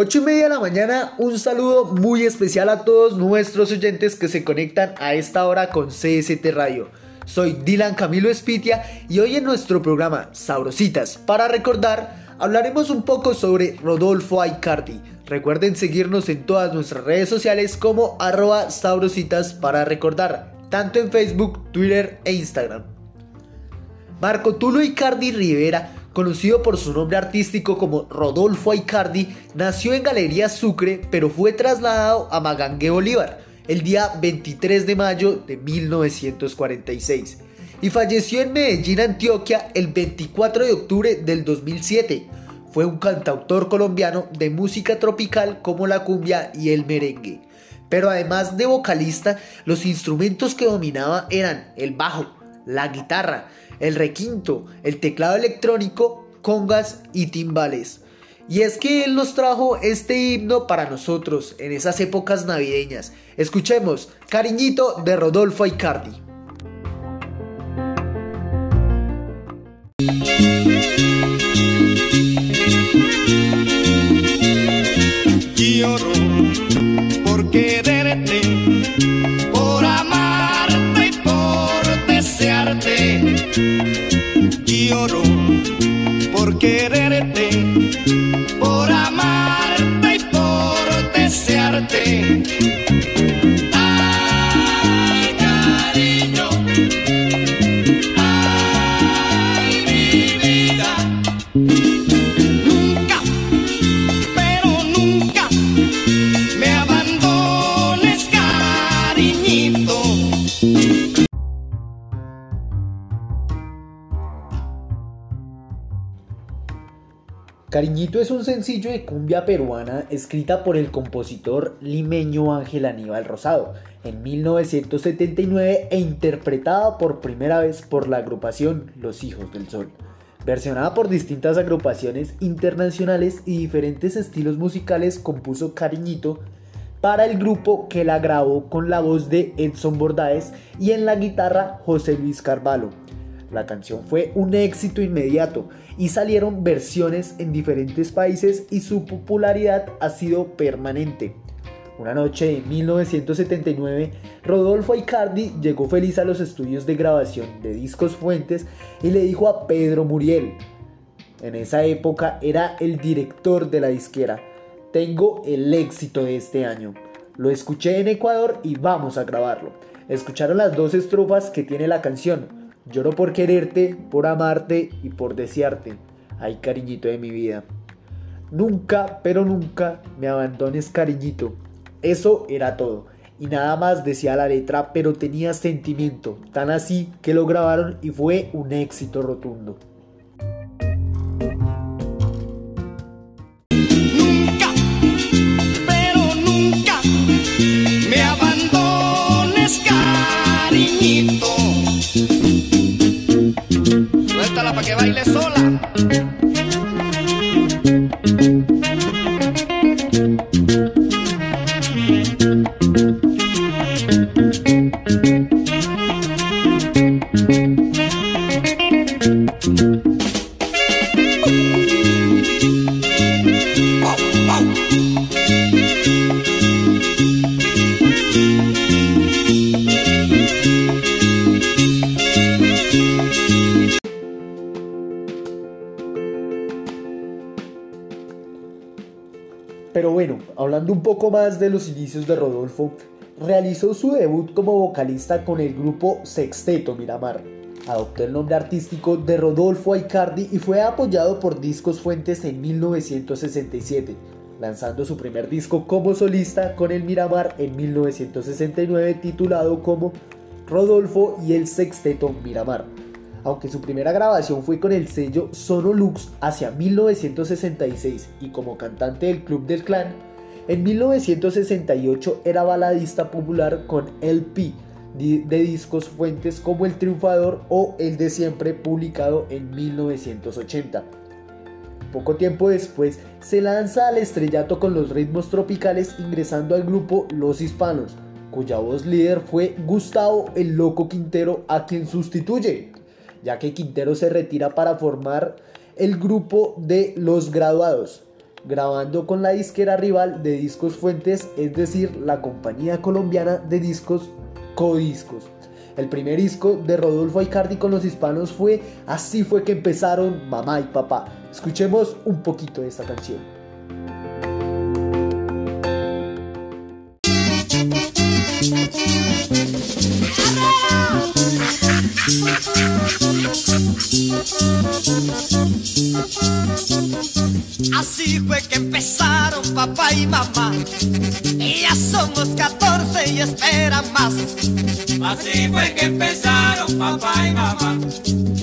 8 y media de la mañana, un saludo muy especial a todos nuestros oyentes que se conectan a esta hora con CST Radio. Soy Dylan Camilo Espitia y hoy en nuestro programa Sabrositas para recordar hablaremos un poco sobre Rodolfo Aicardi. Recuerden seguirnos en todas nuestras redes sociales como arroba sabrositas para recordar, tanto en Facebook, Twitter e Instagram. Marco Tulo Icardi Rivera Conocido por su nombre artístico como Rodolfo Aicardi, nació en Galería Sucre, pero fue trasladado a Magangue Bolívar el día 23 de mayo de 1946 y falleció en Medellín, Antioquia, el 24 de octubre del 2007. Fue un cantautor colombiano de música tropical como la cumbia y el merengue. Pero además de vocalista, los instrumentos que dominaba eran el bajo, la guitarra, el requinto, el teclado electrónico, congas y timbales. Y es que él nos trajo este himno para nosotros en esas épocas navideñas. Escuchemos Cariñito de Rodolfo Aicardi. Lloro por quererte, por amarte y por desearte. Cariñito es un sencillo de cumbia peruana escrita por el compositor limeño Ángel Aníbal Rosado en 1979 e interpretada por primera vez por la agrupación Los Hijos del Sol. Versionada por distintas agrupaciones internacionales y diferentes estilos musicales, compuso Cariñito para el grupo que la grabó con la voz de Edson Bordaes y en la guitarra José Luis Carvalho. La canción fue un éxito inmediato y salieron versiones en diferentes países y su popularidad ha sido permanente. Una noche de 1979, Rodolfo Aicardi llegó feliz a los estudios de grabación de Discos Fuentes y le dijo a Pedro Muriel, en esa época era el director de la disquera, tengo el éxito de este año. Lo escuché en Ecuador y vamos a grabarlo. Escucharon las dos estrofas que tiene la canción, Lloro por quererte, por amarte y por desearte. Ay, cariñito de mi vida. Nunca, pero nunca me abandones, cariñito. Eso era todo. Y nada más decía la letra, pero tenía sentimiento. Tan así que lo grabaron y fue un éxito rotundo. que baile Pero bueno, hablando un poco más de los inicios de Rodolfo, realizó su debut como vocalista con el grupo Sexteto Miramar. Adoptó el nombre artístico de Rodolfo Aicardi y fue apoyado por Discos Fuentes en 1967, lanzando su primer disco como solista con el Miramar en 1969 titulado como Rodolfo y el Sexteto Miramar aunque su primera grabación fue con el sello Sonolux hacia 1966 y como cantante del Club del Clan, en 1968 era baladista popular con LP de discos fuentes como El Triunfador o El de Siempre publicado en 1980. Poco tiempo después se lanza al estrellato con los ritmos tropicales ingresando al grupo Los Hispanos, cuya voz líder fue Gustavo el Loco Quintero a quien sustituye ya que Quintero se retira para formar el grupo de Los Graduados, grabando con la disquera rival de Discos Fuentes, es decir, la compañía colombiana de discos Codiscos. El primer disco de Rodolfo Aicardi con los hispanos fue Así fue que empezaron mamá y papá. Escuchemos un poquito de esta canción. Somos 14 y esperan más. Así fue que empezaron papá y mamá.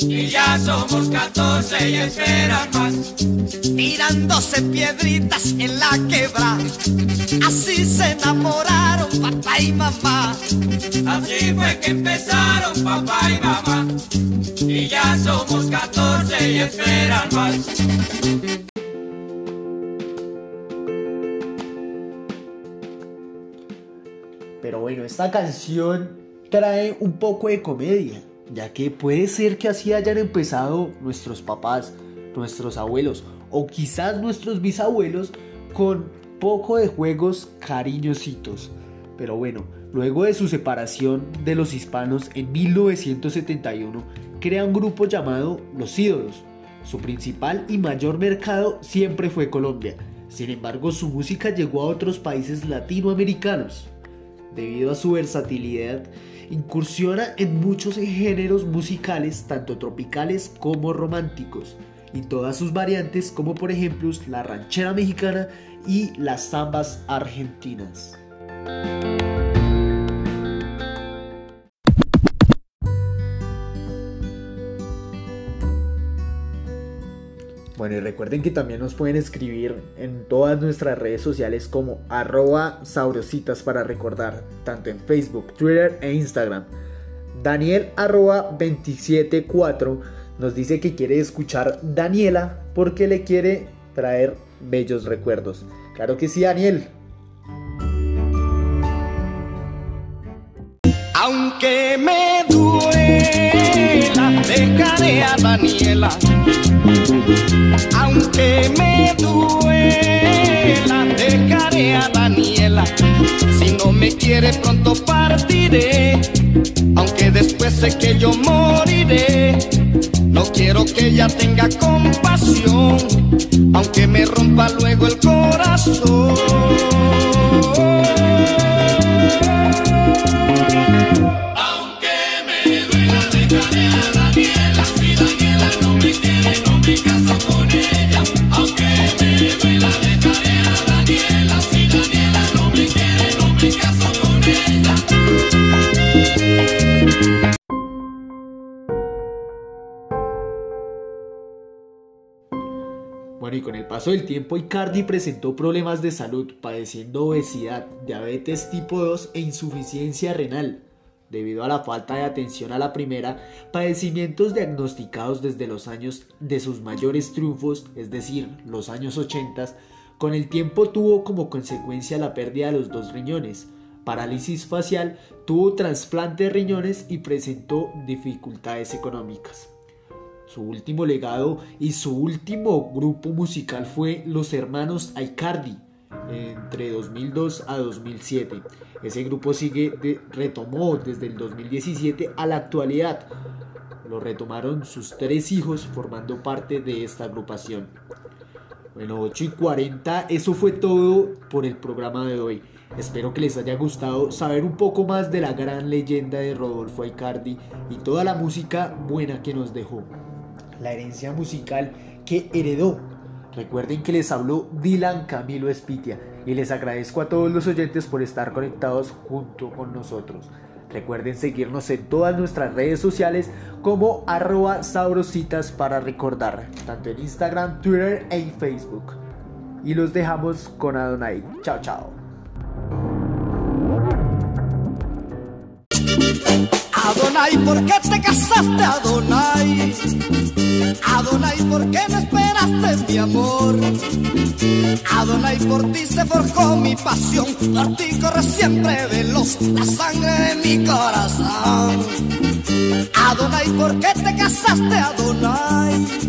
Y ya somos 14 y esperan más. Tirándose piedritas en la quebra. Así se enamoraron papá y mamá. Así fue que empezaron papá y mamá. Y ya somos 14 y esperan más. Bueno, esta canción trae un poco de comedia, ya que puede ser que así hayan empezado nuestros papás, nuestros abuelos o quizás nuestros bisabuelos con poco de juegos cariñositos. Pero bueno, luego de su separación de los hispanos en 1971, crea un grupo llamado Los Ídolos. Su principal y mayor mercado siempre fue Colombia. Sin embargo, su música llegó a otros países latinoamericanos. Debido a su versatilidad, incursiona en muchos géneros musicales, tanto tropicales como románticos, y todas sus variantes, como por ejemplo la ranchera mexicana y las zambas argentinas. Bueno, y recuerden que también nos pueden escribir en todas nuestras redes sociales como arroba saurositas para recordar, tanto en Facebook, Twitter e Instagram. Daniel arroba 274 nos dice que quiere escuchar Daniela porque le quiere traer bellos recuerdos. Claro que sí, Daniel. Aunque me duela, dejaré a Daniela. Aunque me duela, dejaré a Daniela. Si no me quiere, pronto partiré. Aunque después sé que yo moriré. No quiero que ella tenga compasión, aunque me rompa luego el corazón. Bueno, y con el paso del tiempo, Icardi presentó problemas de salud, padeciendo obesidad, diabetes tipo 2 e insuficiencia renal. Debido a la falta de atención a la primera, padecimientos diagnosticados desde los años de sus mayores triunfos, es decir, los años 80, con el tiempo tuvo como consecuencia la pérdida de los dos riñones, parálisis facial, tuvo trasplante de riñones y presentó dificultades económicas. Su último legado y su último grupo musical fue Los Hermanos Aicardi entre 2002 a 2007. Ese grupo sigue de- retomó desde el 2017 a la actualidad. Lo retomaron sus tres hijos formando parte de esta agrupación. Bueno, 8 y 40, eso fue todo por el programa de hoy. Espero que les haya gustado saber un poco más de la gran leyenda de Rodolfo Aicardi y toda la música buena que nos dejó. La herencia musical que heredó. Recuerden que les habló Dylan Camilo Espitia y les agradezco a todos los oyentes por estar conectados junto con nosotros. Recuerden seguirnos en todas nuestras redes sociales como arroba sabrositas para recordar, tanto en Instagram, Twitter e Facebook. Y los dejamos con Adonai. Chao, chao. Adonai, ¿por qué te casaste, Adonai? Adonai, ¿por qué no esperas entregaste mi amor. Adonai por ti se forjó mi pasión, por ti corre siempre veloz la sangre de mi corazón. Adonai, ¿por qué te casaste, Adonai?